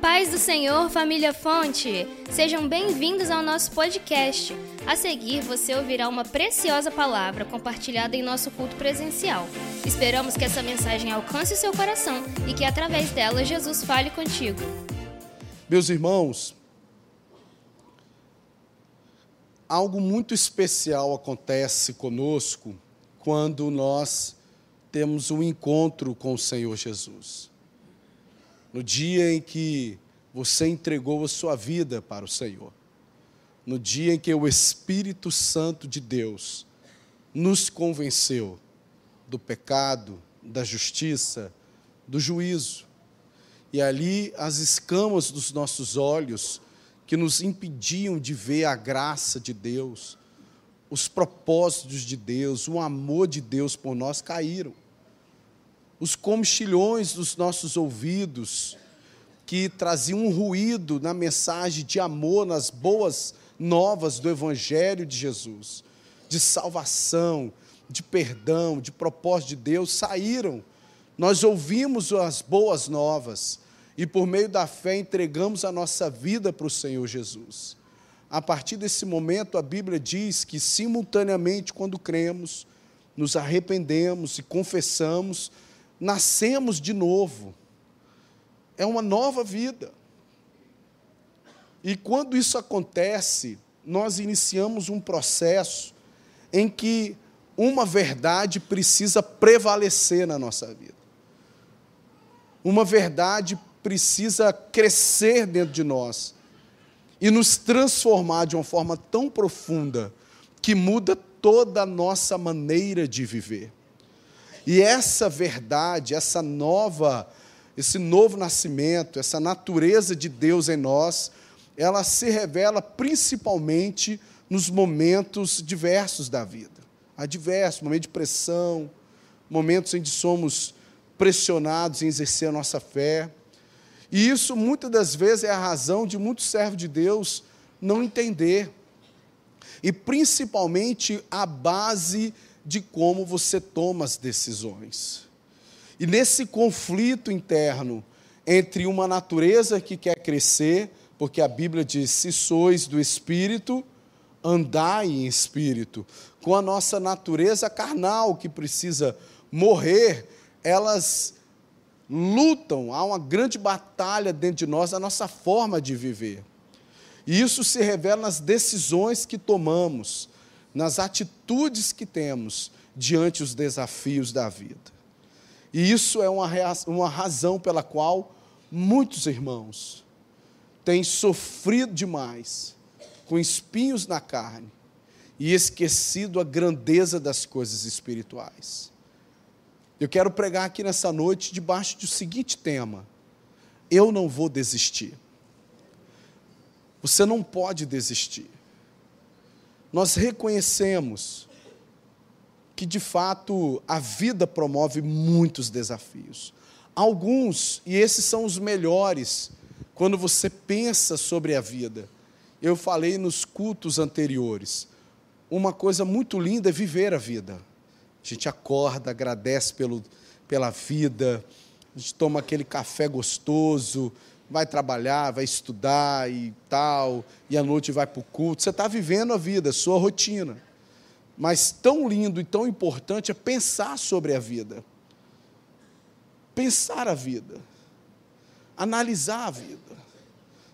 paz do Senhor, família Fonte! Sejam bem-vindos ao nosso podcast. A seguir, você ouvirá uma preciosa palavra compartilhada em nosso culto presencial. Esperamos que essa mensagem alcance o seu coração e que, através dela, Jesus fale contigo. Meus irmãos, algo muito especial acontece conosco quando nós temos um encontro com o Senhor Jesus no dia em que você entregou a sua vida para o Senhor, no dia em que o Espírito Santo de Deus nos convenceu do pecado, da justiça, do juízo. E ali as escamas dos nossos olhos, que nos impediam de ver a graça de Deus, os propósitos de Deus, o amor de Deus por nós caíram os comchilhões dos nossos ouvidos, que traziam um ruído na mensagem de amor, nas boas novas do Evangelho de Jesus, de salvação, de perdão, de propósito de Deus, saíram. Nós ouvimos as boas novas e, por meio da fé, entregamos a nossa vida para o Senhor Jesus. A partir desse momento, a Bíblia diz que, simultaneamente, quando cremos, nos arrependemos e confessamos, nascemos de novo. É uma nova vida. E quando isso acontece, nós iniciamos um processo em que uma verdade precisa prevalecer na nossa vida. Uma verdade precisa crescer dentro de nós e nos transformar de uma forma tão profunda que muda toda a nossa maneira de viver. E essa verdade, essa nova, esse novo nascimento, essa natureza de Deus em nós, ela se revela principalmente nos momentos diversos da vida. Há diversos momentos de pressão, momentos em que somos pressionados em exercer a nossa fé. E isso muitas das vezes é a razão de muitos servos de Deus não entender. E principalmente a base de como você toma as decisões. E nesse conflito interno entre uma natureza que quer crescer, porque a Bíblia diz: se sois do espírito, andai em espírito, com a nossa natureza carnal que precisa morrer, elas lutam, há uma grande batalha dentro de nós, a nossa forma de viver. E isso se revela nas decisões que tomamos, nas atitudes que temos diante os desafios da vida. E isso é uma, uma razão pela qual muitos irmãos têm sofrido demais, com espinhos na carne, e esquecido a grandeza das coisas espirituais. Eu quero pregar aqui nessa noite debaixo do seguinte tema: eu não vou desistir. Você não pode desistir nós reconhecemos que de fato a vida promove muitos desafios. Alguns, e esses são os melhores, quando você pensa sobre a vida. Eu falei nos cultos anteriores. Uma coisa muito linda é viver a vida. A gente acorda, agradece pelo, pela vida, a gente toma aquele café gostoso, vai trabalhar, vai estudar e tal, e à noite vai para o culto. Você está vivendo a vida, a sua rotina. Mas tão lindo e tão importante é pensar sobre a vida. Pensar a vida. Analisar a vida.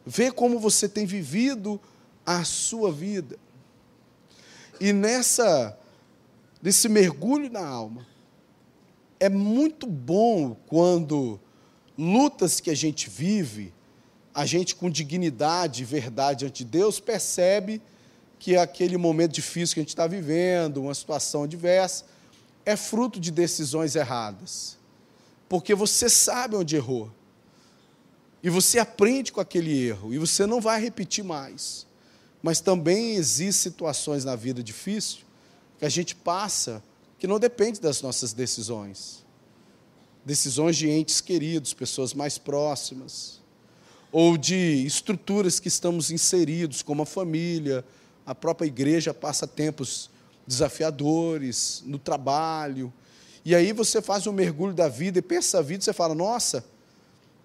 Ver como você tem vivido a sua vida. E nessa nesse mergulho na alma, é muito bom quando lutas que a gente vive, a gente com dignidade e verdade ante Deus percebe que aquele momento difícil que a gente está vivendo, uma situação adversa, é fruto de decisões erradas. Porque você sabe onde errou. E você aprende com aquele erro. E você não vai repetir mais. Mas também existem situações na vida difícil que a gente passa que não depende das nossas decisões decisões de entes queridos, pessoas mais próximas, ou de estruturas que estamos inseridos, como a família, a própria igreja passa tempos desafiadores no trabalho. E aí você faz um mergulho da vida e pensa a vida você fala: nossa,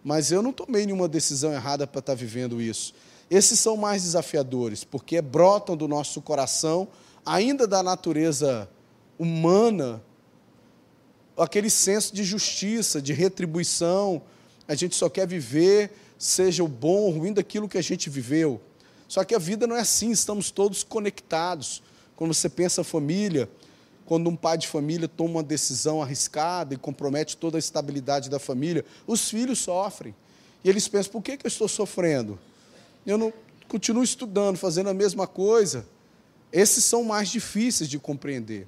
mas eu não tomei nenhuma decisão errada para estar vivendo isso. Esses são mais desafiadores, porque brotam do nosso coração, ainda da natureza humana, aquele senso de justiça, de retribuição. A gente só quer viver, seja o bom ou ruim daquilo que a gente viveu. Só que a vida não é assim, estamos todos conectados. Quando você pensa família, quando um pai de família toma uma decisão arriscada e compromete toda a estabilidade da família, os filhos sofrem. E eles pensam: por que, que eu estou sofrendo? Eu não continuo estudando, fazendo a mesma coisa. Esses são mais difíceis de compreender.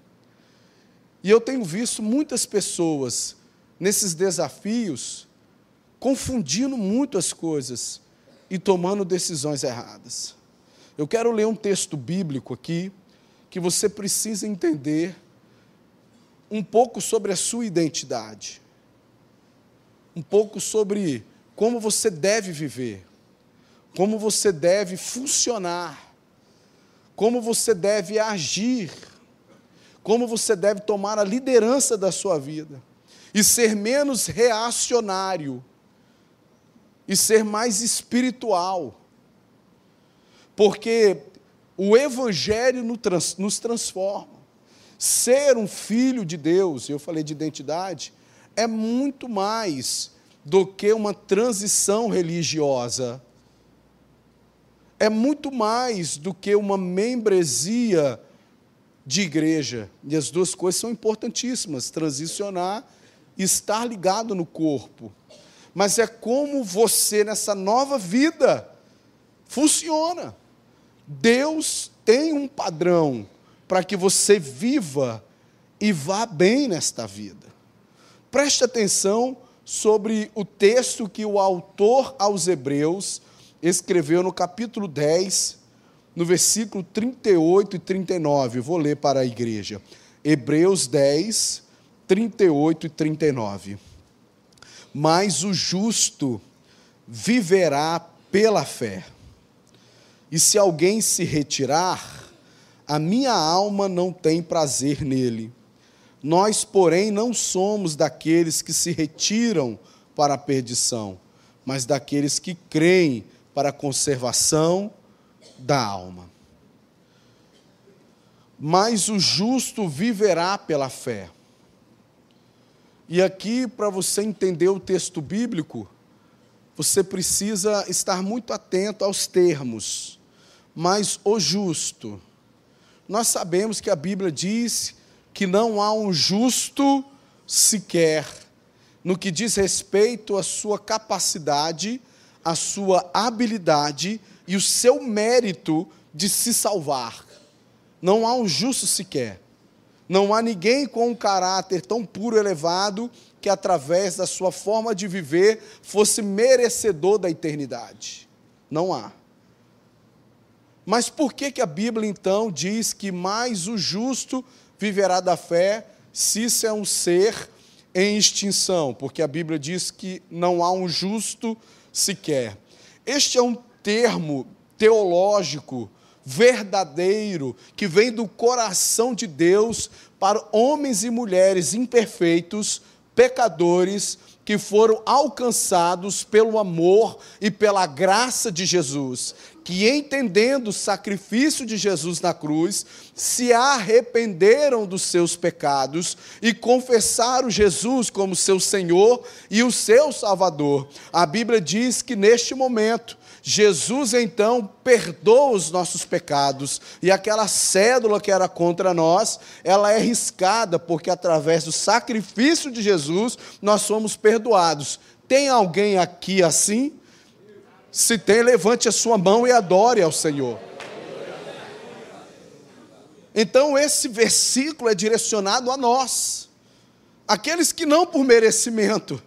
E eu tenho visto muitas pessoas nesses desafios confundindo muito as coisas e tomando decisões erradas. Eu quero ler um texto bíblico aqui que você precisa entender um pouco sobre a sua identidade, um pouco sobre como você deve viver, como você deve funcionar, como você deve agir, como você deve tomar a liderança da sua vida e ser menos reacionário e ser mais espiritual. Porque o Evangelho nos transforma. Ser um filho de Deus, eu falei de identidade, é muito mais do que uma transição religiosa. É muito mais do que uma membresia de igreja. E as duas coisas são importantíssimas: transicionar e estar ligado no corpo. Mas é como você, nessa nova vida, funciona. Deus tem um padrão para que você viva e vá bem nesta vida. Preste atenção sobre o texto que o autor aos Hebreus escreveu no capítulo 10, no versículo 38 e 39. vou ler para a igreja. Hebreus 10, 38 e 39. Mas o justo viverá pela fé. E se alguém se retirar, a minha alma não tem prazer nele. Nós, porém, não somos daqueles que se retiram para a perdição, mas daqueles que creem para a conservação da alma. Mas o justo viverá pela fé. E aqui, para você entender o texto bíblico, você precisa estar muito atento aos termos. Mas o justo, nós sabemos que a Bíblia diz que não há um justo sequer no que diz respeito à sua capacidade, à sua habilidade e o seu mérito de se salvar. Não há um justo sequer. Não há ninguém com um caráter tão puro e elevado que, através da sua forma de viver, fosse merecedor da eternidade. Não há. Mas por que, que a Bíblia então diz que mais o justo viverá da fé se isso é um ser em extinção? Porque a Bíblia diz que não há um justo sequer. Este é um termo teológico verdadeiro que vem do coração de Deus para homens e mulheres imperfeitos, pecadores, que foram alcançados pelo amor e pela graça de Jesus, que entendendo o sacrifício de Jesus na cruz, se arrependeram dos seus pecados e confessaram Jesus como seu Senhor e o seu Salvador. A Bíblia diz que neste momento Jesus então perdoa os nossos pecados e aquela cédula que era contra nós, ela é riscada porque através do sacrifício de Jesus nós somos perdoados. Tem alguém aqui assim? Se tem, levante a sua mão e adore ao Senhor. Então esse versículo é direcionado a nós, aqueles que não por merecimento,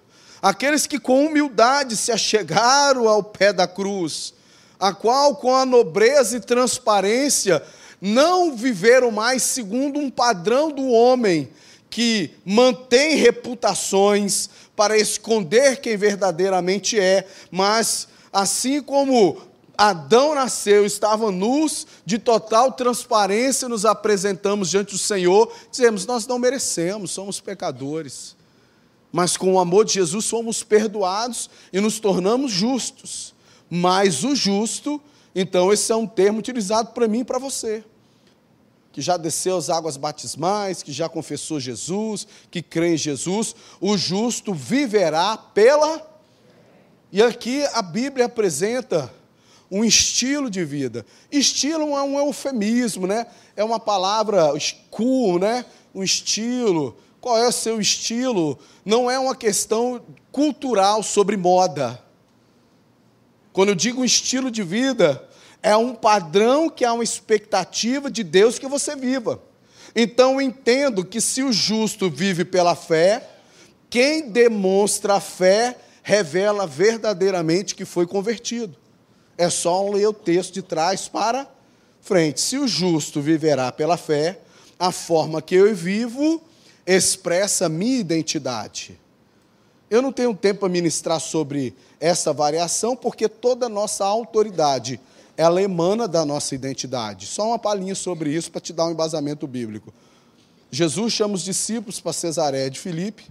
aqueles que com humildade se achegaram ao pé da cruz, a qual com a nobreza e transparência não viveram mais segundo um padrão do homem que mantém reputações para esconder quem verdadeiramente é, mas assim como Adão nasceu, estavam nus, de total transparência, nos apresentamos diante do Senhor, dizemos: Nós não merecemos, somos pecadores Mas com o amor de Jesus somos perdoados e nos tornamos justos. Mas o justo, então esse é um termo utilizado para mim e para você que já desceu as águas batismais, que já confessou Jesus, que crê em Jesus, o justo viverá pela. E aqui a Bíblia apresenta um estilo de vida. Estilo é um eufemismo, né? É uma palavra cool, né? Um estilo. Qual é o seu estilo? Não é uma questão cultural sobre moda. Quando eu digo estilo de vida, é um padrão que há uma expectativa de Deus que você viva. Então eu entendo que se o justo vive pela fé, quem demonstra a fé revela verdadeiramente que foi convertido. É só ler o texto de trás para frente. Se o justo viverá pela fé, a forma que eu vivo expressa minha identidade. Eu não tenho tempo para ministrar sobre essa variação, porque toda a nossa autoridade ela emana da nossa identidade. Só uma palhinha sobre isso para te dar um embasamento bíblico. Jesus chama os discípulos para Cesaré de Filipe.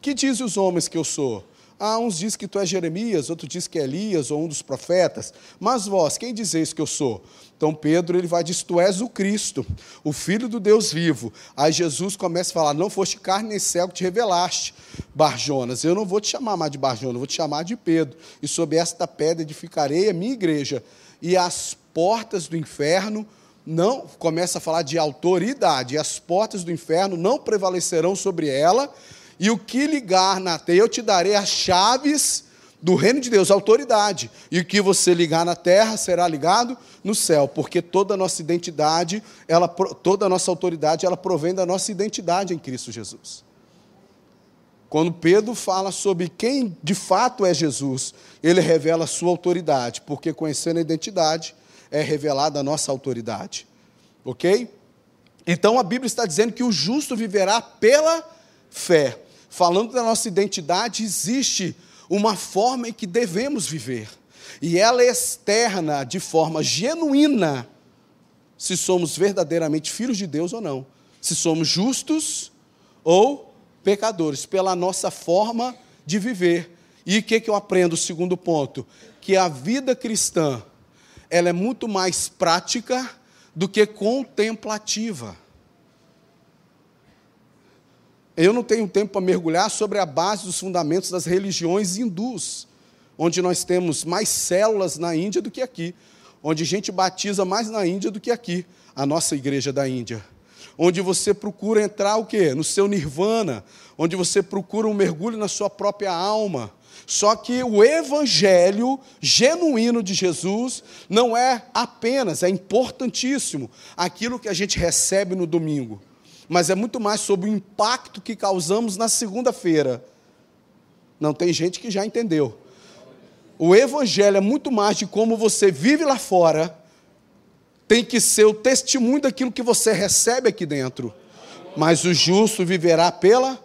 Que dizem os homens que eu sou? Ah, uns dizem que tu és Jeremias, outros dizem que é Elias ou um dos profetas. Mas vós, quem dizeis que eu sou? Então Pedro ele vai dizer: Tu és o Cristo, o Filho do Deus vivo. Aí Jesus começa a falar: Não foste carne nem céu que te revelaste, Barjonas. Eu não vou te chamar mais de Barjonas, vou te chamar de Pedro. E sob esta pedra edificarei a minha igreja e as portas do inferno não começa a falar de autoridade, e as portas do inferno não prevalecerão sobre ela, e o que ligar na terra, eu te darei as chaves do reino de Deus, autoridade. E o que você ligar na terra será ligado no céu, porque toda a nossa identidade, ela, toda a nossa autoridade, ela provém da nossa identidade em Cristo Jesus. Quando Pedro fala sobre quem de fato é Jesus, ele revela a sua autoridade, porque conhecendo a identidade é revelada a nossa autoridade. Ok? Então a Bíblia está dizendo que o justo viverá pela fé. Falando da nossa identidade, existe uma forma em que devemos viver. E ela é externa de forma genuína, se somos verdadeiramente filhos de Deus ou não. Se somos justos ou pecadores, pela nossa forma de viver. E o que, que eu aprendo? O segundo ponto, que a vida cristã, ela é muito mais prática do que contemplativa. Eu não tenho tempo para mergulhar sobre a base dos fundamentos das religiões hindus, onde nós temos mais células na Índia do que aqui, onde gente batiza mais na Índia do que aqui, a nossa igreja da Índia onde você procura entrar o quê? No seu nirvana, onde você procura um mergulho na sua própria alma. Só que o evangelho genuíno de Jesus não é apenas, é importantíssimo, aquilo que a gente recebe no domingo, mas é muito mais sobre o impacto que causamos na segunda-feira. Não tem gente que já entendeu. O evangelho é muito mais de como você vive lá fora tem que ser o testemunho daquilo que você recebe aqui dentro. Mas o justo viverá pela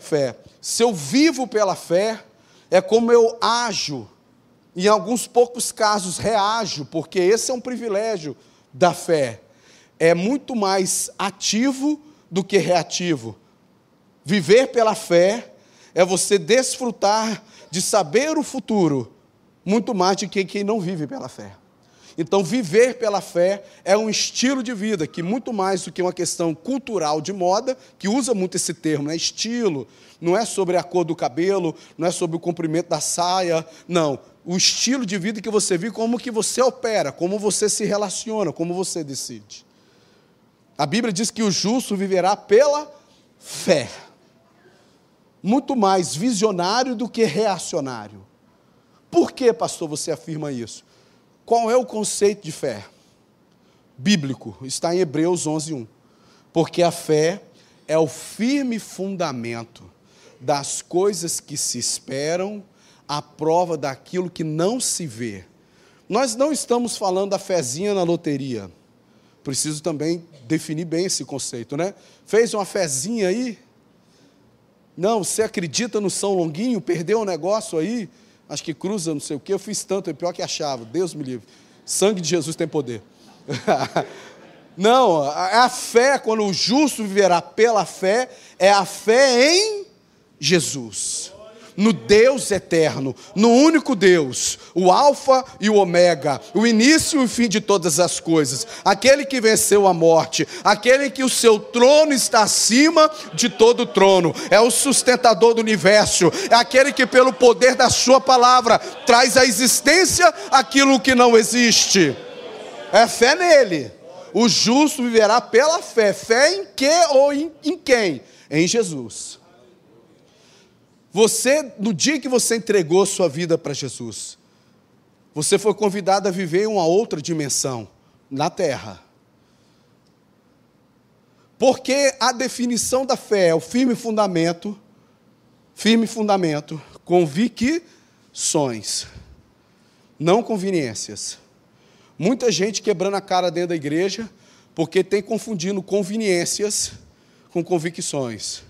fé. Se eu vivo pela fé, é como eu ajo. Em alguns poucos casos reajo, porque esse é um privilégio da fé. É muito mais ativo do que reativo. Viver pela fé é você desfrutar de saber o futuro, muito mais do que quem não vive pela fé. Então, viver pela fé é um estilo de vida que, muito mais do que uma questão cultural de moda, que usa muito esse termo, né? estilo, não é sobre a cor do cabelo, não é sobre o comprimento da saia, não. O estilo de vida que você vive, como que você opera, como você se relaciona, como você decide. A Bíblia diz que o justo viverá pela fé. Muito mais visionário do que reacionário. Por que, pastor, você afirma isso? Qual é o conceito de fé? Bíblico, está em Hebreus 11, 1. Porque a fé é o firme fundamento das coisas que se esperam, a prova daquilo que não se vê. Nós não estamos falando da fezinha na loteria. Preciso também definir bem esse conceito, né? Fez uma fezinha aí? Não, você acredita no São Longuinho? Perdeu um negócio aí? acho que cruza, não sei o que, eu fiz tanto, é pior que achava, Deus me livre. Sangue de Jesus tem poder. não, a, a fé, quando o justo viverá pela fé, é a fé em Jesus no Deus eterno, no único Deus, o Alfa e o Ômega, o início e o fim de todas as coisas, aquele que venceu a morte, aquele que o seu trono está acima de todo trono, é o sustentador do universo, é aquele que, pelo poder da Sua palavra, traz à existência aquilo que não existe. É fé nele. O justo viverá pela fé. Fé em que ou em, em quem? Em Jesus. Você, no dia que você entregou sua vida para Jesus, você foi convidado a viver em uma outra dimensão, na terra. Porque a definição da fé é o firme fundamento, firme fundamento, convicções, não conveniências. Muita gente quebrando a cara dentro da igreja porque tem confundindo conveniências com convicções.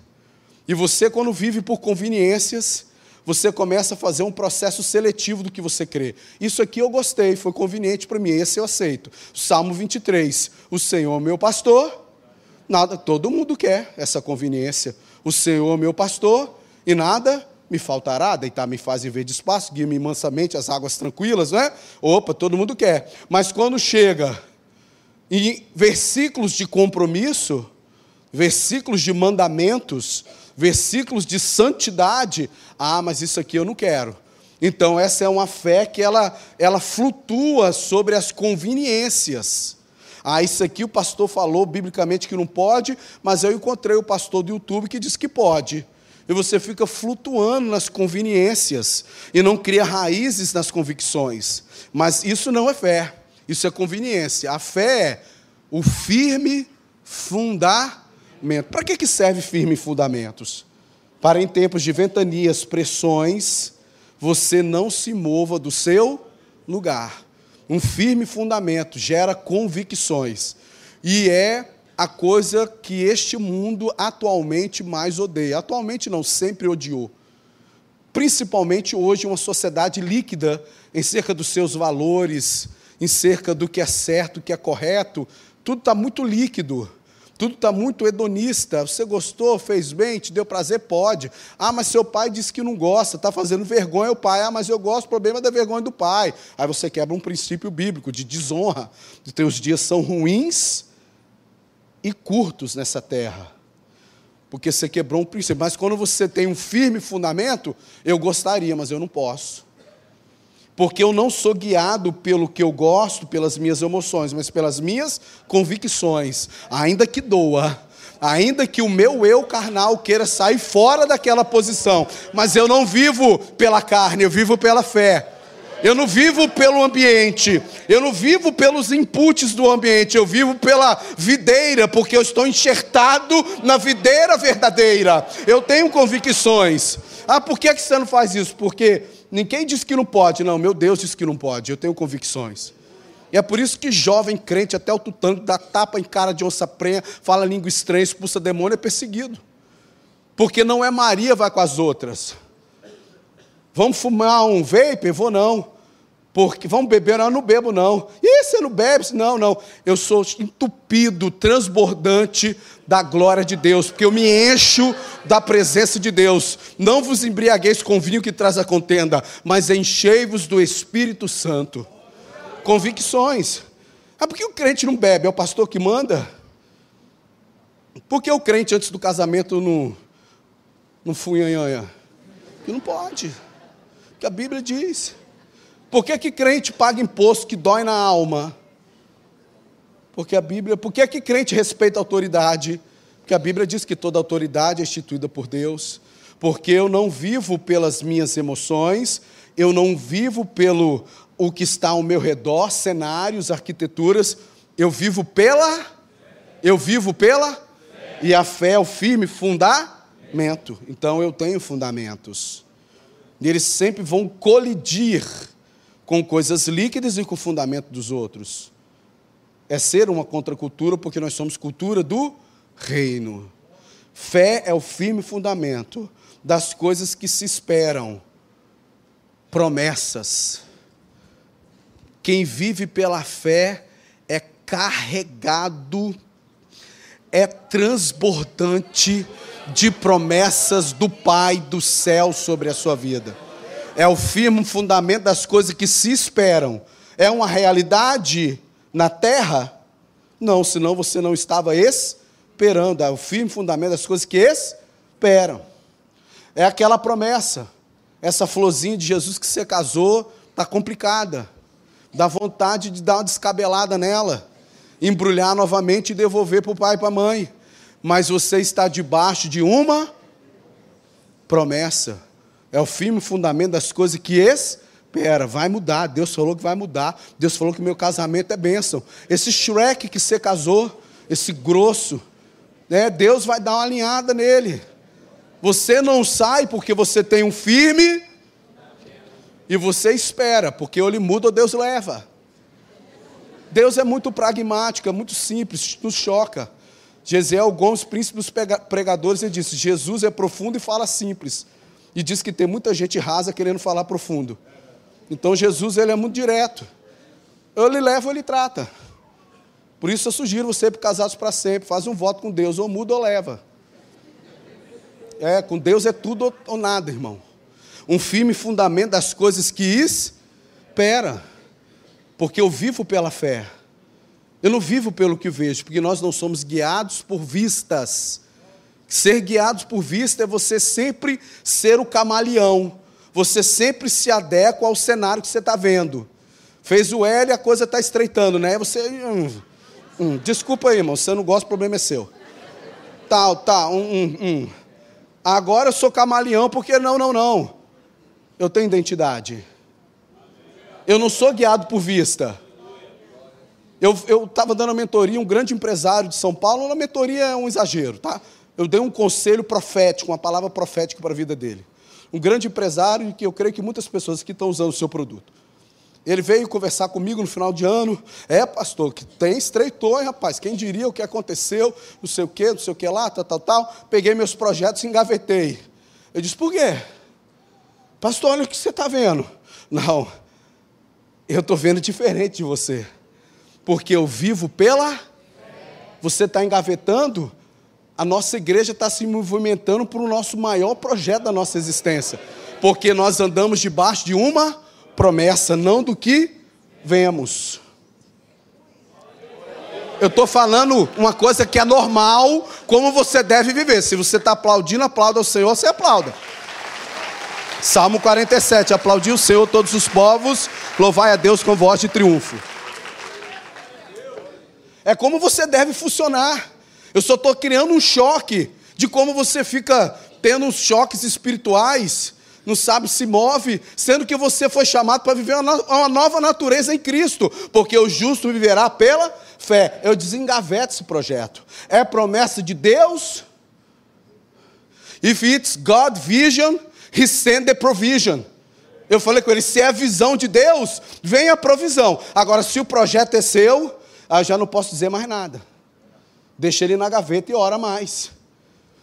E você, quando vive por conveniências, você começa a fazer um processo seletivo do que você crê. Isso aqui eu gostei, foi conveniente para mim, esse eu aceito. Salmo 23. O Senhor, meu pastor, nada, todo mundo quer essa conveniência. O Senhor, meu pastor, e nada me faltará, deitar-me faz em verde espaço, guia-me mansamente às águas tranquilas, não é? Opa, todo mundo quer. Mas quando chega em versículos de compromisso, versículos de mandamentos, versículos de santidade. Ah, mas isso aqui eu não quero. Então, essa é uma fé que ela, ela flutua sobre as conveniências. Ah, isso aqui o pastor falou biblicamente que não pode, mas eu encontrei o pastor do YouTube que diz que pode. E você fica flutuando nas conveniências e não cria raízes nas convicções. Mas isso não é fé, isso é conveniência. A fé é o firme fundar para que, que serve firme fundamentos? Para em tempos de ventanias, pressões, você não se mova do seu lugar. Um firme fundamento gera convicções. E é a coisa que este mundo atualmente mais odeia. Atualmente não, sempre odiou. Principalmente hoje, uma sociedade líquida em cerca dos seus valores, em cerca do que é certo, o que é correto, tudo está muito líquido. Tudo está muito hedonista. Você gostou, fez bem, te deu prazer? Pode. Ah, mas seu pai disse que não gosta, está fazendo vergonha o pai. Ah, mas eu gosto, o problema é da vergonha do pai. Aí você quebra um princípio bíblico de desonra. Os teus dias são ruins e curtos nessa terra. Porque você quebrou um princípio. Mas quando você tem um firme fundamento, eu gostaria, mas eu não posso porque eu não sou guiado pelo que eu gosto, pelas minhas emoções, mas pelas minhas convicções, ainda que doa, ainda que o meu eu carnal queira sair fora daquela posição, mas eu não vivo pela carne, eu vivo pela fé. Eu não vivo pelo ambiente, eu não vivo pelos inputs do ambiente, eu vivo pela videira, porque eu estou enxertado na videira verdadeira. Eu tenho convicções. Ah, por que, que você não faz isso? Porque ninguém diz que não pode, não, meu Deus diz que não pode, eu tenho convicções. E é por isso que jovem crente, até o tutano, dá tapa em cara de onça prenha, fala língua estranha, expulsa demônio, é perseguido. Porque não é Maria vai com as outras. Vamos fumar um vape? Vou não. Porque vamos beber? Não, eu não bebo não. E você não bebe? Não, não. Eu sou entupido, transbordante da glória de Deus, porque eu me encho da presença de Deus. Não vos embriagueis com vinho que traz a contenda, mas enchei-vos do Espírito Santo. Convicções. Ah, por que o crente não bebe? É o pastor que manda? Por que o crente antes do casamento não, não funhanhanha? Que não pode. Que a Bíblia diz. Por que, que crente paga imposto que dói na alma? Porque a Bíblia, por que, que crente respeita a autoridade? Porque a Bíblia diz que toda autoridade é instituída por Deus. Porque eu não vivo pelas minhas emoções, eu não vivo pelo o que está ao meu redor, cenários, arquiteturas, eu vivo pela eu vivo pela e a fé é o firme fundamento. Então eu tenho fundamentos. E eles sempre vão colidir com coisas líquidas e com o fundamento dos outros. É ser uma contracultura porque nós somos cultura do reino. Fé é o firme fundamento das coisas que se esperam, promessas. Quem vive pela fé é carregado, é transbordante de promessas do Pai do céu sobre a sua vida. É o firme fundamento das coisas que se esperam. É uma realidade na terra? Não, senão você não estava esperando. É o firme fundamento das coisas que esperam. É aquela promessa. Essa florzinha de Jesus que você casou está complicada. Dá vontade de dar uma descabelada nela, embrulhar novamente e devolver para o pai e para a mãe. Mas você está debaixo de uma promessa. É o firme fundamento das coisas que espera. Vai mudar. Deus falou que vai mudar. Deus falou que meu casamento é bênção. Esse Shrek que você casou, esse grosso, né, Deus vai dar uma alinhada nele. Você não sai porque você tem um firme e você espera, porque ou ele muda ou Deus leva. Deus é muito pragmático, é muito simples, nos choca. Gesiel Gomes, príncipe dos pregadores, ele disse: Jesus é profundo e fala simples. E diz que tem muita gente rasa querendo falar profundo. Então Jesus ele é muito direto. Ele leva ele trata. Por isso eu sugiro você para casados para sempre, faz um voto com Deus, ou muda ou leva. É, com Deus é tudo ou nada, irmão. Um firme fundamento das coisas que espera. Porque eu vivo pela fé. Eu não vivo pelo que vejo, porque nós não somos guiados por vistas. Ser guiados por vista é você sempre ser o camaleão. Você sempre se adequa ao cenário que você está vendo. Fez o L a coisa está estreitando, né? Você. Hum, hum, desculpa aí, irmão. Você não gosta, o problema é seu. Tal, tá. Agora eu sou camaleão, porque não, não, não. Eu tenho identidade. Eu não sou guiado por vista. Eu estava dando a mentoria, um grande empresário de São Paulo, a mentoria é um exagero, tá? Eu dei um conselho profético, uma palavra profética para a vida dele. Um grande empresário que eu creio que muitas pessoas que estão usando o seu produto. Ele veio conversar comigo no final de ano. É, pastor, que tem estreitou, hein, rapaz? Quem diria o que aconteceu, não sei o quê, não sei o que lá, tal, tal, tal. Peguei meus projetos e engavetei. Eu disse, por quê? Pastor, olha o que você está vendo. Não, eu estou vendo diferente de você. Porque eu vivo pela. Você está engavetando. A nossa igreja está se movimentando para o nosso maior projeto da nossa existência. Porque nós andamos debaixo de uma promessa, não do que vemos. Eu estou falando uma coisa que é normal, como você deve viver. Se você está aplaudindo, aplauda ao Senhor, você aplauda. Salmo 47, aplaudir o Senhor todos os povos, louvai a Deus com voz de triunfo. É como você deve funcionar. Eu só estou criando um choque de como você fica tendo choques espirituais não sabe se move, sendo que você foi chamado para viver uma nova natureza em Cristo, porque o justo viverá pela fé. Eu desengaveto esse projeto. É promessa de Deus. If it's God vision, He send the provision. Eu falei com ele: se é a visão de Deus, vem a provisão. Agora, se o projeto é seu, eu já não posso dizer mais nada. Deixa ele na gaveta e ora mais.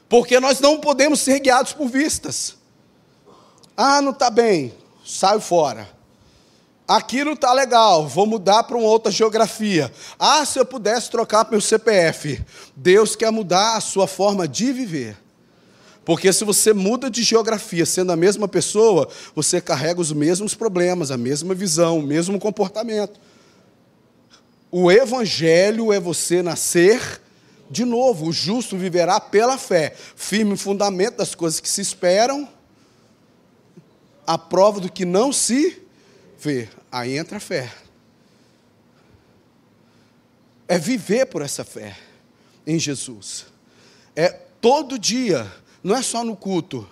Porque nós não podemos ser guiados por vistas. Ah, não está bem, saio fora. Aqui não está legal, vou mudar para uma outra geografia. Ah, se eu pudesse trocar meu CPF. Deus quer mudar a sua forma de viver. Porque se você muda de geografia sendo a mesma pessoa, você carrega os mesmos problemas, a mesma visão, o mesmo comportamento. O evangelho é você nascer de novo. O justo viverá pela fé, firme fundamento das coisas que se esperam a prova do que não se vê. Aí entra a fé. É viver por essa fé em Jesus. É todo dia, não é só no culto.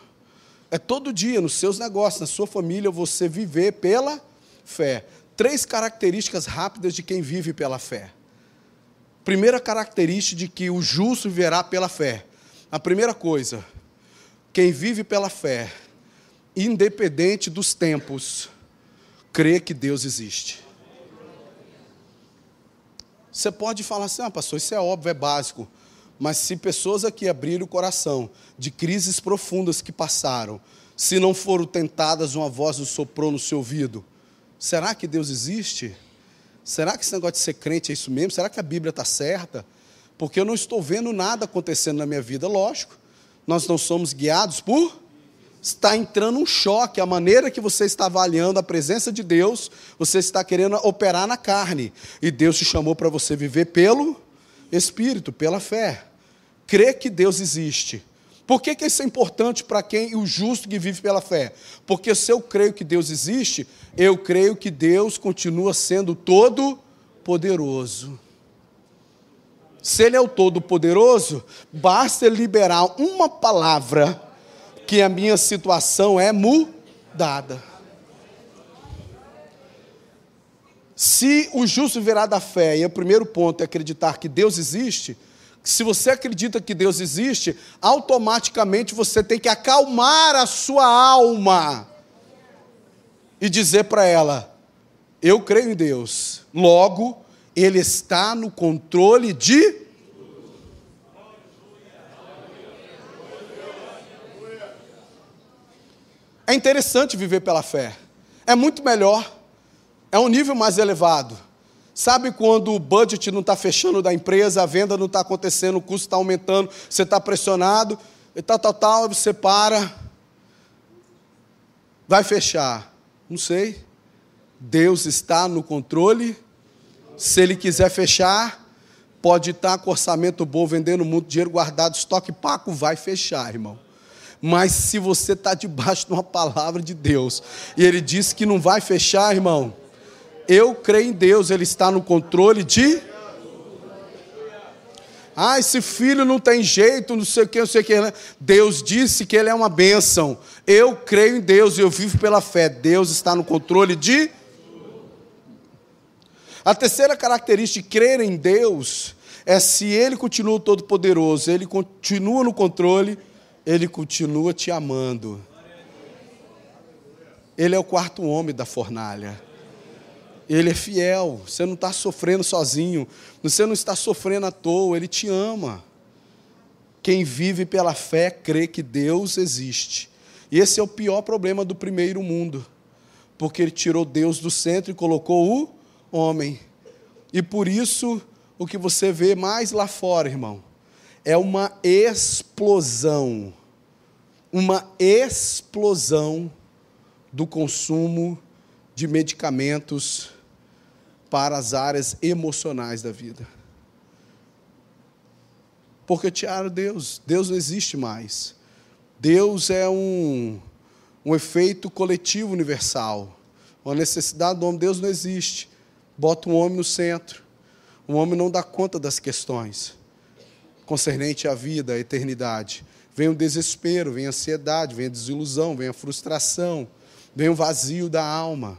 É todo dia, nos seus negócios, na sua família, você viver pela fé. Três características rápidas de quem vive pela fé. Primeira característica de que o justo viverá pela fé. A primeira coisa, quem vive pela fé independente dos tempos, crê que Deus existe. Você pode falar assim, ah, pastor, isso é óbvio, é básico. Mas se pessoas aqui abrirem o coração de crises profundas que passaram, se não foram tentadas, uma voz nos soprou no seu ouvido, será que Deus existe? Será que esse negócio de ser crente é isso mesmo? Será que a Bíblia está certa? Porque eu não estou vendo nada acontecendo na minha vida, lógico. nós não somos guiados por está entrando um choque. A maneira que você está avaliando a presença de Deus, você está querendo operar na carne. E Deus te chamou para você viver pelo Espírito, pela fé. Crer que Deus existe. Por que, que isso é importante para quem o justo que vive pela fé? Porque se eu creio que Deus existe, eu creio que Deus continua sendo todo poderoso. Se Ele é o todo poderoso, basta liberar uma palavra que a minha situação é mudada. Se o justo virá da fé, e o primeiro ponto é acreditar que Deus existe, se você acredita que Deus existe, automaticamente você tem que acalmar a sua alma e dizer para ela: Eu creio em Deus, logo, Ele está no controle de É interessante viver pela fé. É muito melhor. É um nível mais elevado. Sabe quando o budget não está fechando da empresa, a venda não está acontecendo, o custo está aumentando, você está pressionado, e tal, tal, tal, você para. Vai fechar. Não sei. Deus está no controle. Se Ele quiser fechar, pode estar com orçamento bom, vendendo muito dinheiro guardado, estoque paco, vai fechar, irmão. Mas se você está debaixo de uma palavra de Deus, e Ele disse que não vai fechar, irmão, eu creio em Deus, Ele está no controle de. Ah, esse filho não tem jeito, não sei o que, não sei o que. Né? Deus disse que ele é uma bênção. Eu creio em Deus e eu vivo pela fé. Deus está no controle de. A terceira característica de crer em Deus é se Ele continua todo-poderoso, Ele continua no controle ele continua te amando. Ele é o quarto homem da fornalha. Ele é fiel. Você não está sofrendo sozinho. Você não está sofrendo à toa. Ele te ama. Quem vive pela fé crê que Deus existe. E esse é o pior problema do primeiro mundo. Porque ele tirou Deus do centro e colocou o homem. E por isso, o que você vê mais lá fora, irmão, é uma explosão, uma explosão do consumo de medicamentos para as áreas emocionais da vida. Porque tiraram Deus, Deus não existe mais. Deus é um, um efeito coletivo universal. Uma necessidade do homem, Deus não existe. Bota um homem no centro. O homem não dá conta das questões concernente à vida, à eternidade. Vem o desespero, vem a ansiedade, vem a desilusão, vem a frustração, vem o vazio da alma.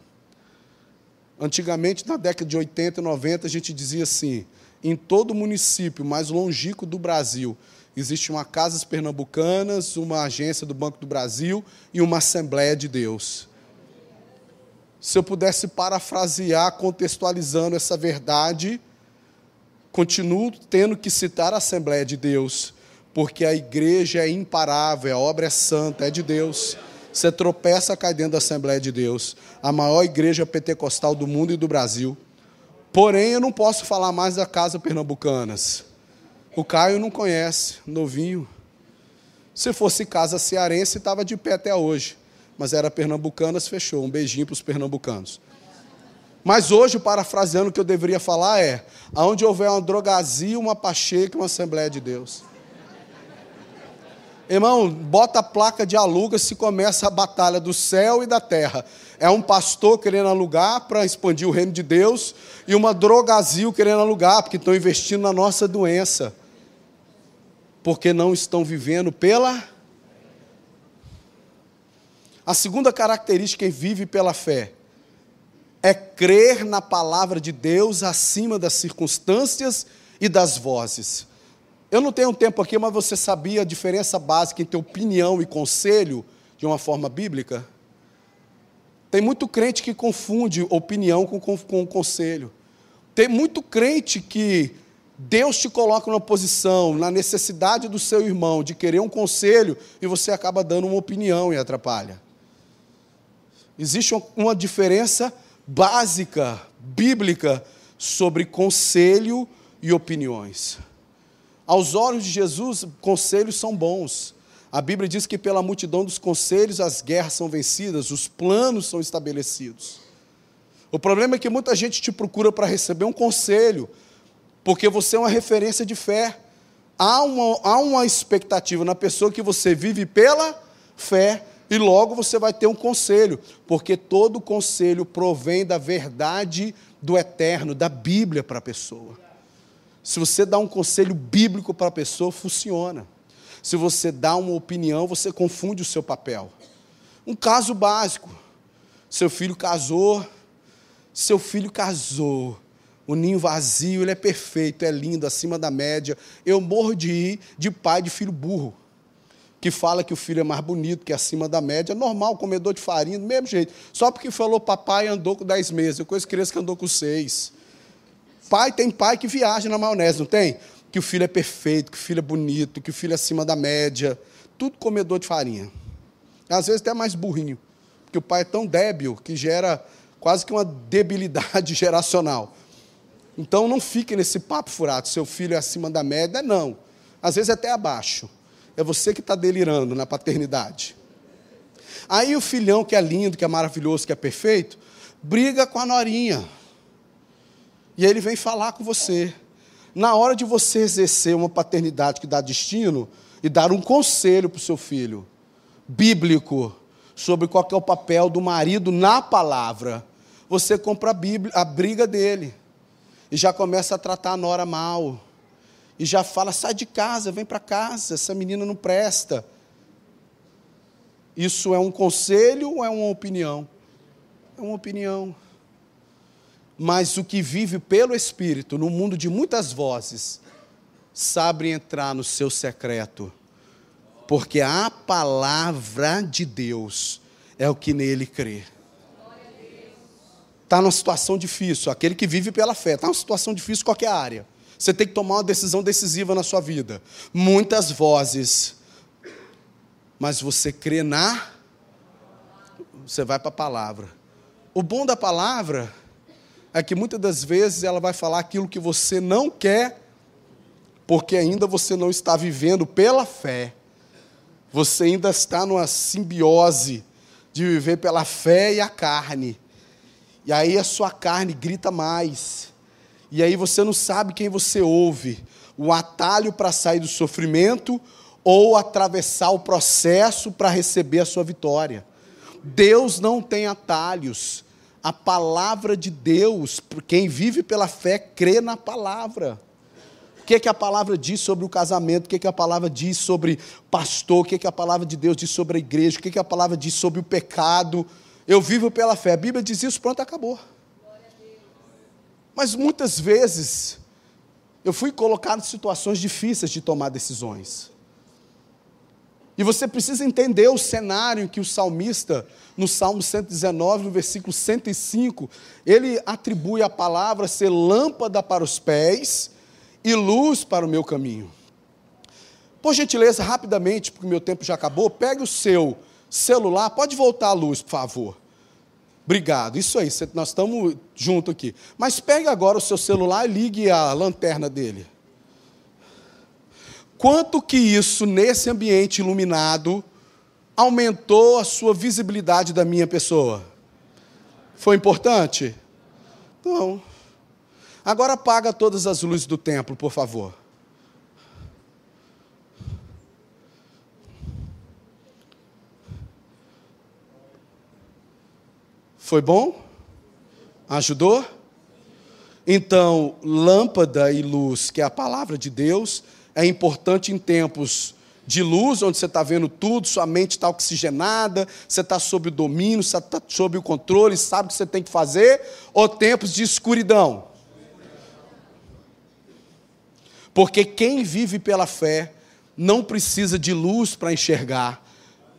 Antigamente, na década de 80 e 90, a gente dizia assim: em todo município mais longínquo do Brasil, existe uma Casas Pernambucanas, uma agência do Banco do Brasil e uma Assembleia de Deus. Se eu pudesse parafrasear, contextualizando essa verdade, continuo tendo que citar a Assembleia de Deus, porque a igreja é imparável, a obra é santa, é de Deus. Você tropeça, cai dentro da Assembleia de Deus, a maior igreja pentecostal do mundo e do Brasil. Porém, eu não posso falar mais da Casa Pernambucanas. O Caio não conhece, novinho. Se fosse casa cearense, estava de pé até hoje. Mas era Pernambucanas, fechou. Um beijinho para os pernambucanos. Mas hoje, parafraseando o que eu deveria falar é: aonde houver uma drogazia, uma pacheca, uma Assembleia de Deus. Irmão, bota a placa de aluga se começa a batalha do céu e da terra. É um pastor querendo alugar para expandir o reino de Deus e uma drogazil querendo alugar porque estão investindo na nossa doença. Porque não estão vivendo pela. A segunda característica quem vive pela fé é crer na palavra de Deus acima das circunstâncias e das vozes. Eu não tenho tempo aqui, mas você sabia a diferença básica entre opinião e conselho de uma forma bíblica? Tem muito crente que confunde opinião com, com, com conselho. Tem muito crente que Deus te coloca numa posição, na necessidade do seu irmão de querer um conselho e você acaba dando uma opinião e atrapalha. Existe uma diferença básica, bíblica, sobre conselho e opiniões. Aos olhos de Jesus, conselhos são bons. A Bíblia diz que pela multidão dos conselhos as guerras são vencidas, os planos são estabelecidos. O problema é que muita gente te procura para receber um conselho, porque você é uma referência de fé. Há uma, há uma expectativa na pessoa que você vive pela fé, e logo você vai ter um conselho, porque todo conselho provém da verdade do eterno, da Bíblia para a pessoa. Se você dá um conselho bíblico para a pessoa, funciona. Se você dá uma opinião, você confunde o seu papel. Um caso básico: seu filho casou, seu filho casou, o ninho vazio, ele é perfeito, é lindo, acima da média. Eu morro de ir de pai de filho burro, que fala que o filho é mais bonito, que é acima da média. Normal, comedor de farinha, do mesmo jeito. Só porque falou papai andou com 10 meses, eu conheço criança que andou com 6. Pai tem pai que viaja na maionese, não tem? que o filho é perfeito, que o filho é bonito, que o filho é acima da média. Tudo comedor de farinha. Às vezes até mais burrinho, porque o pai é tão débil que gera quase que uma debilidade geracional. Então não fique nesse papo furado, seu filho é acima da média, não. Às vezes até abaixo. É você que está delirando na paternidade. Aí o filhão que é lindo, que é maravilhoso, que é perfeito, briga com a norinha. E aí ele vem falar com você. Na hora de você exercer uma paternidade que dá destino e dar um conselho para o seu filho, bíblico, sobre qual é o papel do marido na palavra, você compra a, Bíblia, a briga dele e já começa a tratar a nora mal. E já fala: sai de casa, vem para casa, essa menina não presta. Isso é um conselho ou é uma opinião? É uma opinião. Mas o que vive pelo Espírito, no mundo de muitas vozes, sabe entrar no seu secreto, porque a palavra de Deus é o que nele crê. Está numa situação difícil, aquele que vive pela fé, está numa situação difícil em qualquer área. Você tem que tomar uma decisão decisiva na sua vida. Muitas vozes, mas você crê na, você vai para a palavra. O bom da palavra é que muitas das vezes ela vai falar aquilo que você não quer, porque ainda você não está vivendo pela fé. Você ainda está numa simbiose de viver pela fé e a carne. E aí a sua carne grita mais. E aí você não sabe quem você ouve. O atalho para sair do sofrimento ou atravessar o processo para receber a sua vitória. Deus não tem atalhos a palavra de Deus, quem vive pela fé crê na palavra. O que, é que a palavra diz sobre o casamento? O que, é que a palavra diz sobre pastor? O que, é que a palavra de Deus diz sobre a igreja? O que, é que a palavra diz sobre o pecado? Eu vivo pela fé. A Bíblia diz isso, pronto, acabou. Mas muitas vezes eu fui colocado em situações difíceis de tomar decisões. E você precisa entender o cenário em que o salmista, no Salmo 119, no versículo 105, ele atribui a palavra ser lâmpada para os pés e luz para o meu caminho. Por gentileza, rapidamente, porque o meu tempo já acabou, pegue o seu celular, pode voltar à luz, por favor. Obrigado, isso aí, nós estamos juntos aqui. Mas pegue agora o seu celular e ligue a lanterna dele. Quanto que isso, nesse ambiente iluminado, aumentou a sua visibilidade da minha pessoa? Foi importante? Não. Agora apaga todas as luzes do templo, por favor. Foi bom? Ajudou? Então, lâmpada e luz, que é a palavra de Deus, é importante em tempos de luz, onde você está vendo tudo, sua mente está oxigenada, você está sob o domínio, você está sob o controle, sabe o que você tem que fazer, ou tempos de escuridão. Porque quem vive pela fé não precisa de luz para enxergar,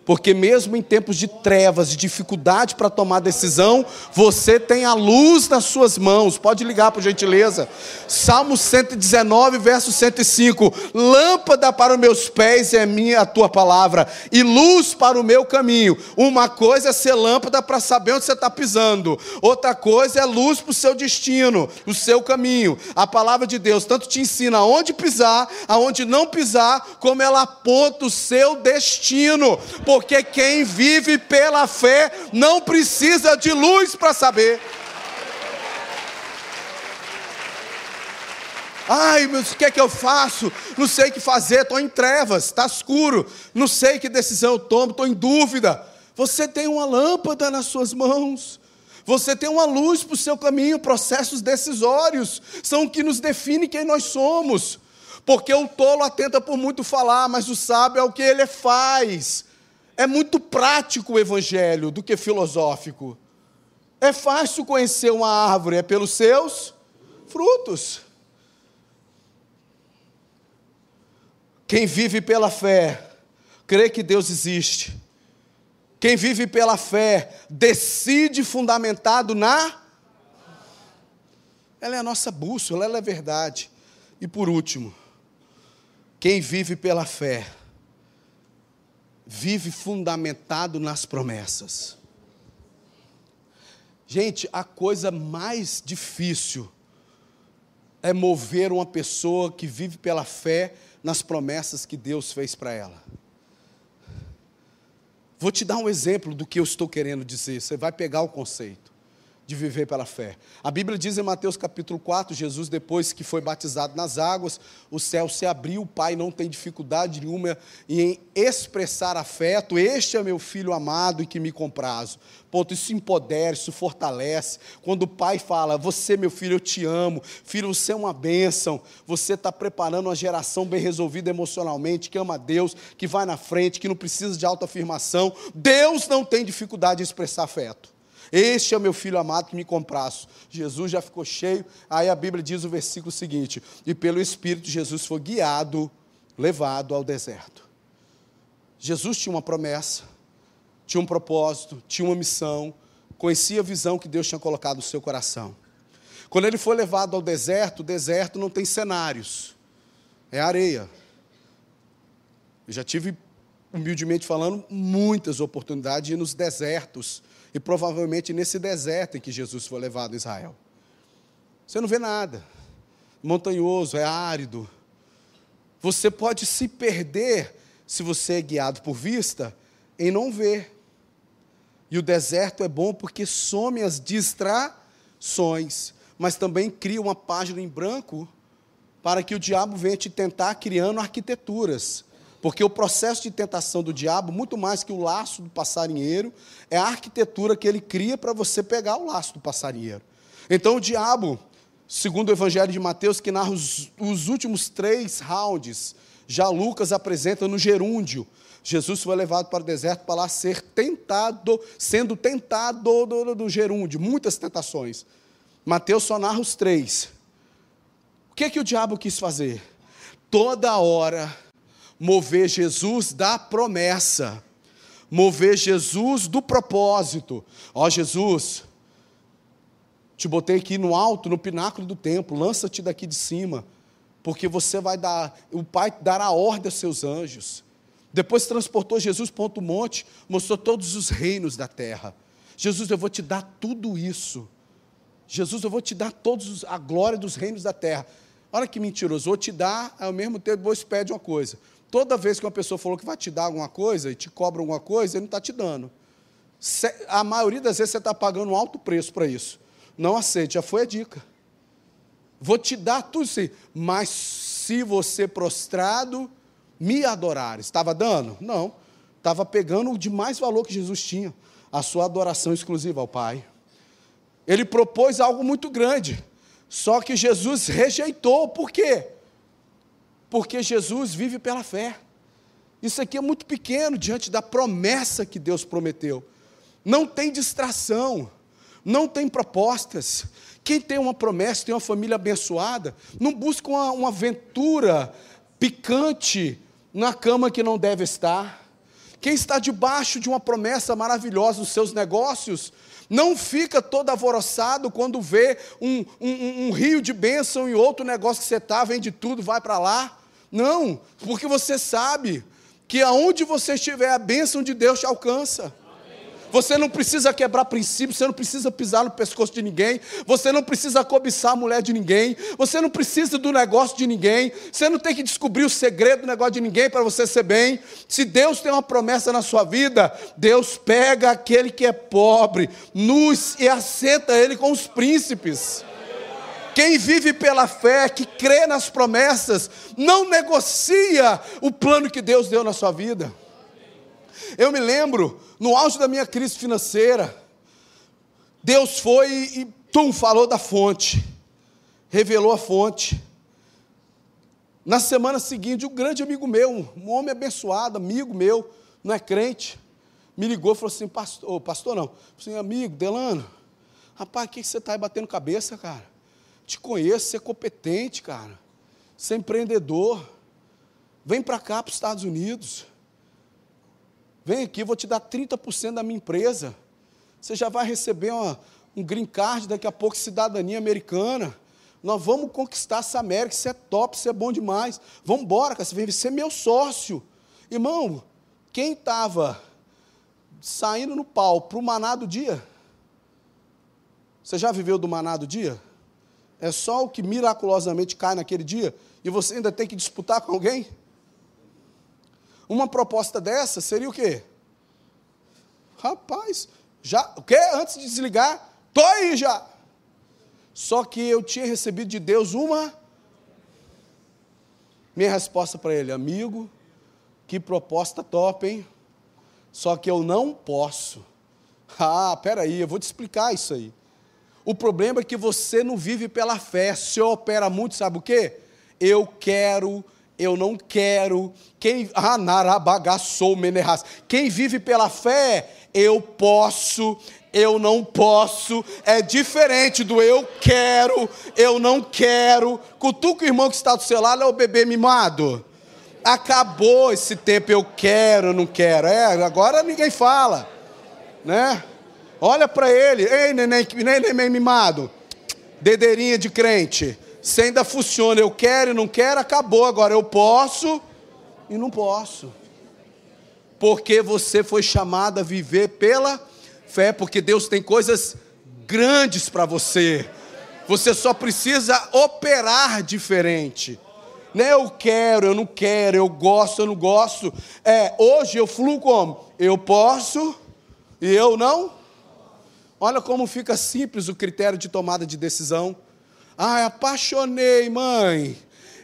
Porque mesmo em tempos de trevas, de dificuldade para tomar decisão, você tem a luz nas suas mãos. Pode ligar por gentileza. Salmo 119, verso 105. Lâmpada para os meus pés é minha a tua palavra e luz para o meu caminho. Uma coisa é ser lâmpada para saber onde você está pisando. Outra coisa é luz para o seu destino, o seu caminho. A palavra de Deus tanto te ensina aonde pisar, aonde não pisar, como ela aponta o seu destino porque quem vive pela fé não precisa de luz para saber. Ai, mas o que é que eu faço? Não sei o que fazer, estou em trevas, está escuro, não sei que decisão eu tomo, estou em dúvida. Você tem uma lâmpada nas suas mãos, você tem uma luz para o seu caminho, processos decisórios são o que nos define quem nós somos. Porque o tolo atenta por muito falar, mas o sábio é o que ele faz. É muito prático o evangelho do que filosófico. É fácil conhecer uma árvore, é pelos seus frutos. Quem vive pela fé, crê que Deus existe. Quem vive pela fé, decide fundamentado na. Ela é a nossa bússola, ela é verdade. E por último, quem vive pela fé, vive fundamentado nas promessas. Gente, a coisa mais difícil é mover uma pessoa que vive pela fé nas promessas que Deus fez para ela. Vou te dar um exemplo do que eu estou querendo dizer, você vai pegar o conceito de viver pela fé. A Bíblia diz em Mateus capítulo 4, Jesus depois que foi batizado nas águas, o céu se abriu, o Pai não tem dificuldade nenhuma em expressar afeto, este é meu filho amado e que me comprazo. Ponto, isso empodera, isso fortalece. Quando o pai fala, você meu filho, eu te amo, filho, você é uma bênção, você está preparando uma geração bem resolvida emocionalmente, que ama Deus, que vai na frente, que não precisa de autoafirmação. Deus não tem dificuldade em expressar afeto. Este é o meu filho amado que me compraço. Jesus já ficou cheio. Aí a Bíblia diz o versículo seguinte: E pelo Espírito Jesus foi guiado, levado ao deserto. Jesus tinha uma promessa, tinha um propósito, tinha uma missão, conhecia a visão que Deus tinha colocado no seu coração. Quando ele foi levado ao deserto, o deserto não tem cenários, é areia. Eu já tive, humildemente falando, muitas oportunidades de ir nos desertos e provavelmente nesse deserto em que Jesus foi levado a Israel. Você não vê nada. Montanhoso, é árido. Você pode se perder se você é guiado por vista em não ver. E o deserto é bom porque some as distrações, mas também cria uma página em branco para que o diabo venha te tentar criando arquiteturas porque o processo de tentação do diabo, muito mais que o laço do passarinheiro, é a arquitetura que ele cria para você pegar o laço do passarinheiro. Então o diabo, segundo o Evangelho de Mateus, que narra os, os últimos três rounds, já Lucas apresenta no gerúndio. Jesus foi levado para o deserto para lá ser tentado, sendo tentado do, do, do gerúndio, muitas tentações. Mateus só narra os três. O que, que o diabo quis fazer? Toda hora mover Jesus da promessa, mover Jesus do propósito. Ó Jesus, te botei aqui no alto, no pináculo do templo, lança-te daqui de cima, porque você vai dar, o Pai dará ordem aos seus anjos. Depois transportou Jesus para outro monte, mostrou todos os reinos da terra. Jesus, eu vou te dar tudo isso. Jesus, eu vou te dar todos a glória dos reinos da terra. Olha que mentiroso, vou te dar, ao mesmo tempo você pede uma coisa. Toda vez que uma pessoa falou que vai te dar alguma coisa e te cobra alguma coisa, ele não está te dando. A maioria das vezes você está pagando um alto preço para isso. Não aceite, já foi a dica. Vou te dar tudo isso, mas se você prostrado me adorar, estava dando? Não. Estava pegando o de mais valor que Jesus tinha, a sua adoração exclusiva ao Pai. Ele propôs algo muito grande, só que Jesus rejeitou, por quê? Porque Jesus vive pela fé. Isso aqui é muito pequeno diante da promessa que Deus prometeu. Não tem distração, não tem propostas. Quem tem uma promessa, tem uma família abençoada, não busca uma, uma aventura picante na cama que não deve estar. Quem está debaixo de uma promessa maravilhosa nos seus negócios, não fica todo alvoroçado quando vê um, um, um rio de bênção e outro negócio que você está, vende tudo, vai para lá. Não, porque você sabe que aonde você estiver, a bênção de Deus te alcança. Você não precisa quebrar princípios, você não precisa pisar no pescoço de ninguém, você não precisa cobiçar a mulher de ninguém, você não precisa do negócio de ninguém, você não tem que descobrir o segredo do negócio de ninguém para você ser bem. Se Deus tem uma promessa na sua vida, Deus pega aquele que é pobre, nus e assenta ele com os príncipes. Quem vive pela fé, que crê nas promessas, não negocia o plano que Deus deu na sua vida. Eu me lembro, no auge da minha crise financeira, Deus foi e, tum, falou da fonte, revelou a fonte. Na semana seguinte, um grande amigo meu, um homem abençoado, amigo meu, não é crente, me ligou e falou assim: Pastor, pastor não, assim, amigo, Delano, rapaz, o que você está aí batendo cabeça, cara? Te conheço, você é competente, cara, você é empreendedor, vem para cá, para os Estados Unidos. Vem aqui, vou te dar 30% da minha empresa. Você já vai receber uma, um green card, daqui a pouco cidadania americana. Nós vamos conquistar essa América, isso é top, isso é bom demais. Vamos embora, cara, você vem ser meu sócio. Irmão, quem estava saindo no pau para o maná do dia? Você já viveu do maná do dia? É só o que miraculosamente cai naquele dia e você ainda tem que disputar com alguém? Uma proposta dessa seria o quê? Rapaz, já, o quê? Antes de desligar, tô aí já. Só que eu tinha recebido de Deus uma minha resposta para ele, amigo, que proposta top, hein? Só que eu não posso. Ah, peraí, eu vou te explicar isso aí. O problema é que você não vive pela fé, se opera muito, sabe o quê? Eu quero eu não quero. Quem ah, menerras. Quem vive pela fé, eu posso, eu não posso. É diferente do eu quero, eu não quero. Cutuca o irmão que está do seu lado, é o bebê mimado. Acabou esse tempo, eu quero, eu não quero. É, agora ninguém fala, né? Olha para ele, ei, neném, neném, mimado, dedeirinha de crente. Se ainda funciona, eu quero e não quero, acabou. Agora eu posso e não posso. Porque você foi chamado a viver pela fé, porque Deus tem coisas grandes para você. Você só precisa operar diferente. Não é eu quero, eu não quero, eu gosto, eu não gosto. É, hoje eu fluo como? Eu posso e eu não. Olha como fica simples o critério de tomada de decisão. Ah, apaixonei, mãe.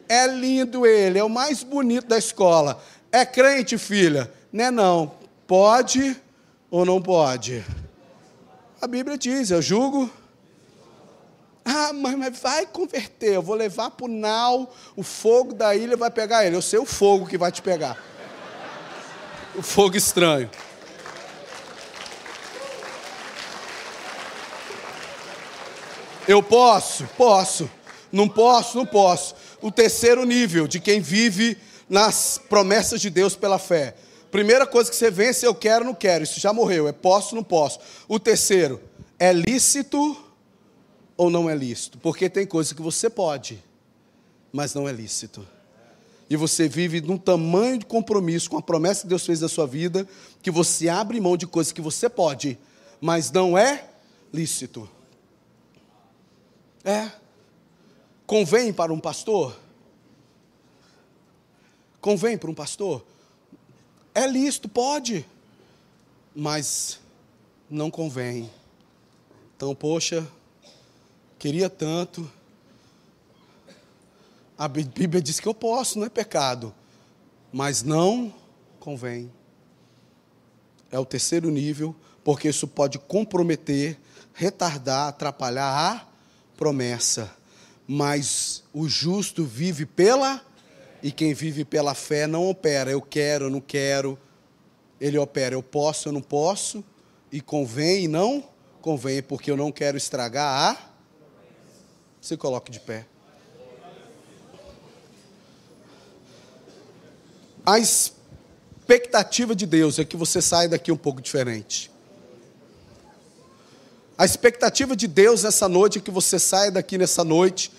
É lindo ele, é o mais bonito da escola. É crente, filha? Não é não. Pode ou não pode? A Bíblia diz, eu julgo. Ah, mãe, mas vai converter. Eu vou levar para o nau, o fogo da ilha vai pegar ele. Eu sei o fogo que vai te pegar. O fogo estranho. Eu posso? Posso. Não posso? Não posso. O terceiro nível de quem vive nas promessas de Deus pela fé. Primeira coisa que você vence, eu quero, não quero. Isso já morreu. É posso, não posso. O terceiro, é lícito ou não é lícito? Porque tem coisa que você pode, mas não é lícito. E você vive num tamanho de compromisso com a promessa que Deus fez da sua vida, que você abre mão de coisas que você pode, mas não é lícito. É. Convém para um pastor? Convém para um pastor? É lícito, pode, mas não convém. Então, poxa, queria tanto. A Bíblia diz que eu posso, não é pecado, mas não convém. É o terceiro nível, porque isso pode comprometer, retardar, atrapalhar a promessa. Mas o justo vive pela, e quem vive pela fé não opera. Eu quero, eu não quero. Ele opera, eu posso, eu não posso. E convém não convém, porque eu não quero estragar a. Se coloque de pé. As expectativa de Deus é que você saia daqui um pouco diferente. A expectativa de Deus nessa noite é que você saia daqui nessa noite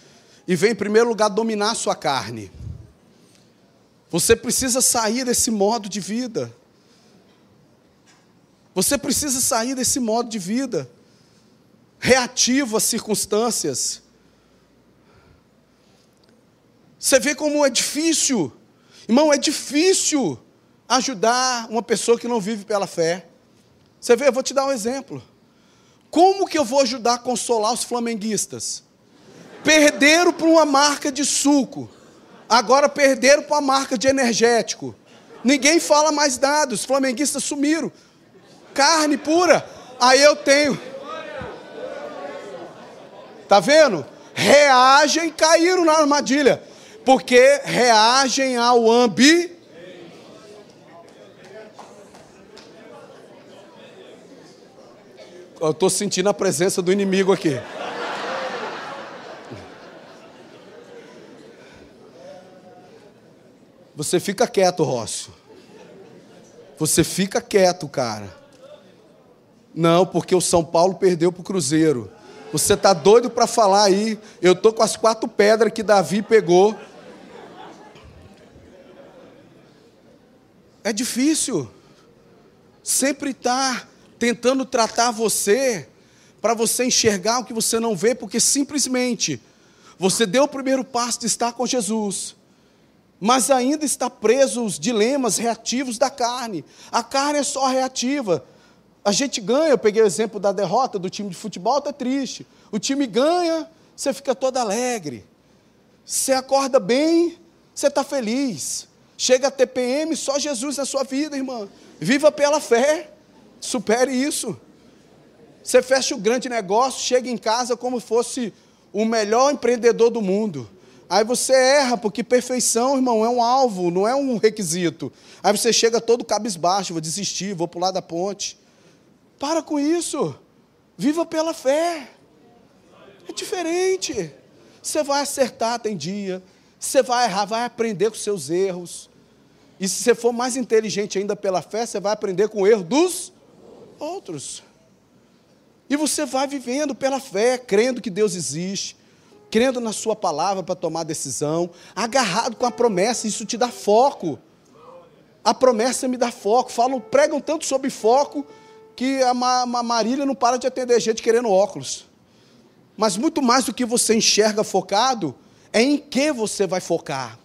e venha, em primeiro lugar, dominar a sua carne. Você precisa sair desse modo de vida. Você precisa sair desse modo de vida, reativo às circunstâncias. Você vê como é difícil, irmão, é difícil ajudar uma pessoa que não vive pela fé. Você vê, eu vou te dar um exemplo. Como que eu vou ajudar a consolar os flamenguistas? Perderam para uma marca de suco. Agora perderam para uma marca de energético. Ninguém fala mais nada. Os flamenguistas sumiram. Carne pura. Aí eu tenho. Tá vendo? Reagem, caíram na armadilha. Porque reagem ao ambiente. Eu estou sentindo a presença do inimigo aqui. Você fica quieto, Rócio. Você fica quieto, cara. Não, porque o São Paulo perdeu para o Cruzeiro. Você tá doido para falar aí? Eu tô com as quatro pedras que Davi pegou. É difícil. Sempre tá tentando tratar você para você enxergar o que você não vê, porque simplesmente você deu o primeiro passo de estar com Jesus mas ainda está preso os dilemas reativos da carne. A carne é só reativa. A gente ganha, eu peguei o exemplo da derrota do time de futebol, está triste. O time ganha, você fica todo alegre. Você acorda bem, você está feliz. Chega a TPM, só Jesus na sua vida, irmã. Viva pela fé, supere isso. Você fecha o grande negócio, chega em casa como fosse o melhor empreendedor do mundo. Aí você erra, porque perfeição, irmão, é um alvo, não é um requisito. Aí você chega todo cabisbaixo, vou desistir, vou pular da ponte. Para com isso. Viva pela fé. É diferente. Você vai acertar, tem dia. Você vai errar, vai aprender com seus erros. E se você for mais inteligente ainda pela fé, você vai aprender com o erro dos outros. E você vai vivendo pela fé, crendo que Deus existe, crendo na Sua palavra para tomar decisão, agarrado com a promessa, isso te dá foco. A promessa me dá foco. Falam, pregam tanto sobre foco que a Marília não para de atender gente querendo óculos. Mas muito mais do que você enxerga focado, é em que você vai focar.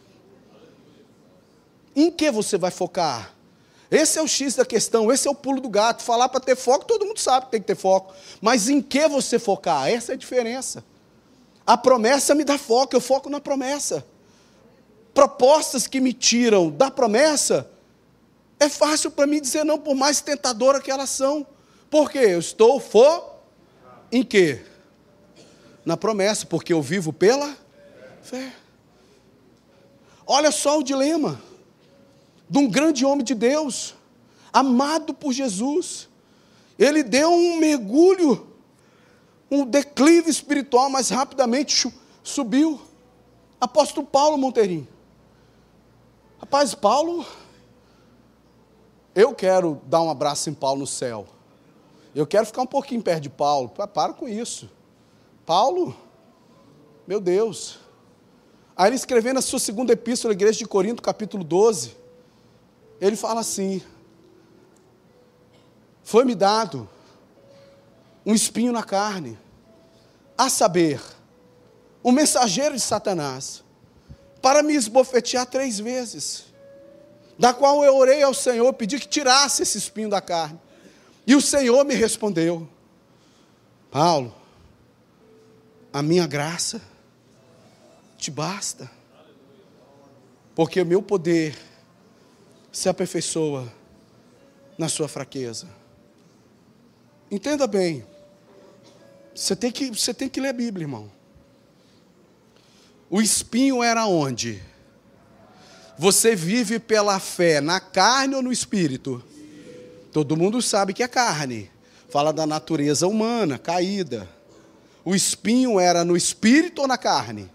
Em que você vai focar? Esse é o X da questão, esse é o pulo do gato. Falar para ter foco, todo mundo sabe que tem que ter foco. Mas em que você focar? Essa é a diferença. A promessa me dá foco, eu foco na promessa. Propostas que me tiram da promessa, é fácil para mim dizer não, por mais tentadora que elas são. Por quê? Eu estou fo em quê? Na promessa, porque eu vivo pela fé. Olha só o dilema de um grande homem de Deus, amado por Jesus. Ele deu um mergulho um declive espiritual, mas rapidamente subiu. Apóstolo Paulo Monteirinho. Rapaz, Paulo, eu quero dar um abraço em Paulo no céu. Eu quero ficar um pouquinho perto de Paulo. Para com isso. Paulo, meu Deus. Aí ele escrevendo a sua segunda epístola à igreja de Corinto, capítulo 12, ele fala assim: Foi-me dado um espinho na carne, a saber, um mensageiro de Satanás, para me esbofetear três vezes, da qual eu orei ao Senhor, pedi que tirasse esse espinho da carne, e o Senhor me respondeu: Paulo, a minha graça te basta, porque o meu poder se aperfeiçoa na sua fraqueza. Entenda bem, você tem que, você tem que ler a Bíblia, irmão. O espinho era onde? Você vive pela fé na carne ou no espírito? Todo mundo sabe que é carne. Fala da natureza humana, caída. O espinho era no espírito ou na carne?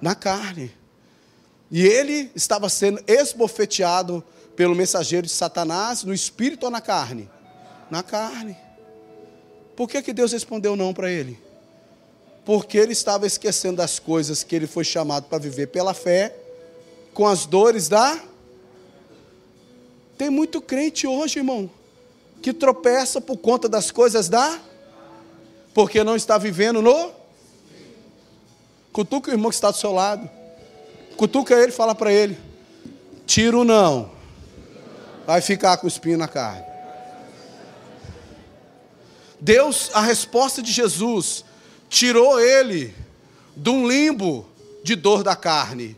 Na carne. E ele estava sendo esbofeteado pelo mensageiro de Satanás, no espírito ou na carne? Na carne. Por que, que Deus respondeu não para ele? Porque ele estava esquecendo das coisas que ele foi chamado para viver pela fé, com as dores da. Tem muito crente hoje, irmão, que tropeça por conta das coisas da. Porque não está vivendo no. Cutuca o irmão que está do seu lado. Cutuca ele e fala para ele: tiro não. Vai ficar com espinho na carne. Deus, a resposta de Jesus, tirou ele de um limbo de dor da carne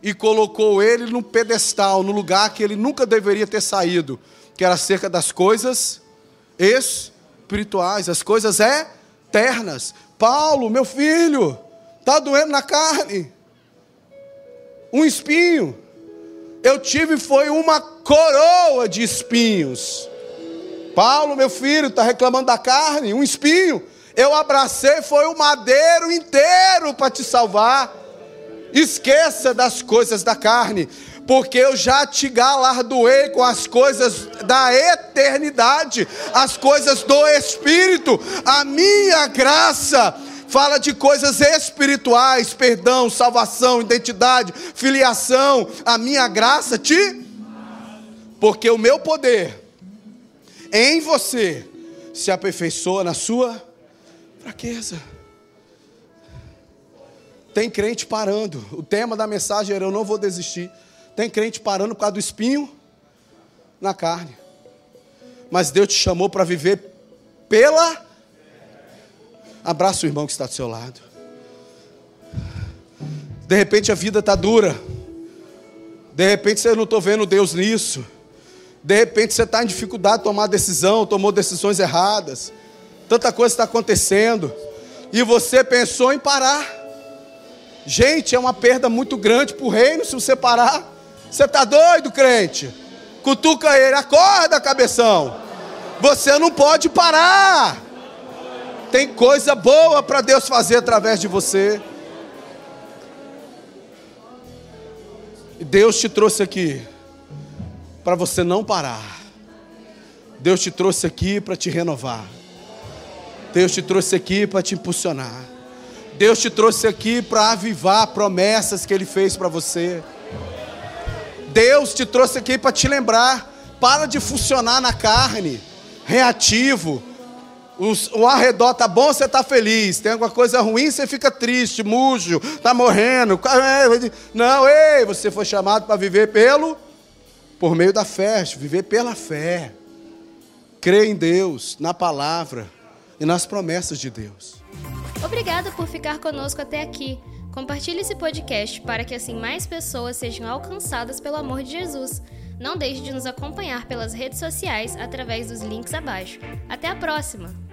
e colocou ele num pedestal, no lugar que ele nunca deveria ter saído, que era acerca das coisas espirituais, as coisas eternas. Paulo, meu filho, está doendo na carne, um espinho. Eu tive foi uma coroa de espinhos. Paulo, meu filho, está reclamando da carne, um espinho. Eu abracei, foi o madeiro inteiro para te salvar. Esqueça das coisas da carne, porque eu já te galardoei com as coisas da eternidade, as coisas do Espírito. A minha graça fala de coisas espirituais, perdão, salvação, identidade, filiação. A minha graça te. Porque o meu poder em você se aperfeiçoa na sua fraqueza. Tem crente parando. O tema da mensagem era: Eu não vou desistir. Tem crente parando por causa do espinho na carne. Mas Deus te chamou para viver pela. Abraça o irmão que está do seu lado. De repente a vida está dura. De repente você não estou vendo Deus nisso. De repente você está em dificuldade de tomar decisão, tomou decisões erradas. Tanta coisa está acontecendo. E você pensou em parar. Gente, é uma perda muito grande para o reino se você parar. Você está doido, crente? Cutuca ele, acorda, cabeção. Você não pode parar. Tem coisa boa para Deus fazer através de você. Deus te trouxe aqui para você não parar. Deus te trouxe aqui para te renovar. Deus te trouxe aqui para te impulsionar. Deus te trouxe aqui para avivar promessas que Ele fez para você. Deus te trouxe aqui para te lembrar. Para de funcionar na carne, reativo. O, arredor tá bom, você tá feliz. Tem alguma coisa ruim, você fica triste, mujo, tá morrendo. Não, ei, você foi chamado para viver pelo por meio da fé, viver pela fé. Crer em Deus, na palavra e nas promessas de Deus. Obrigada por ficar conosco até aqui. Compartilhe esse podcast para que assim mais pessoas sejam alcançadas pelo amor de Jesus. Não deixe de nos acompanhar pelas redes sociais através dos links abaixo. Até a próxima!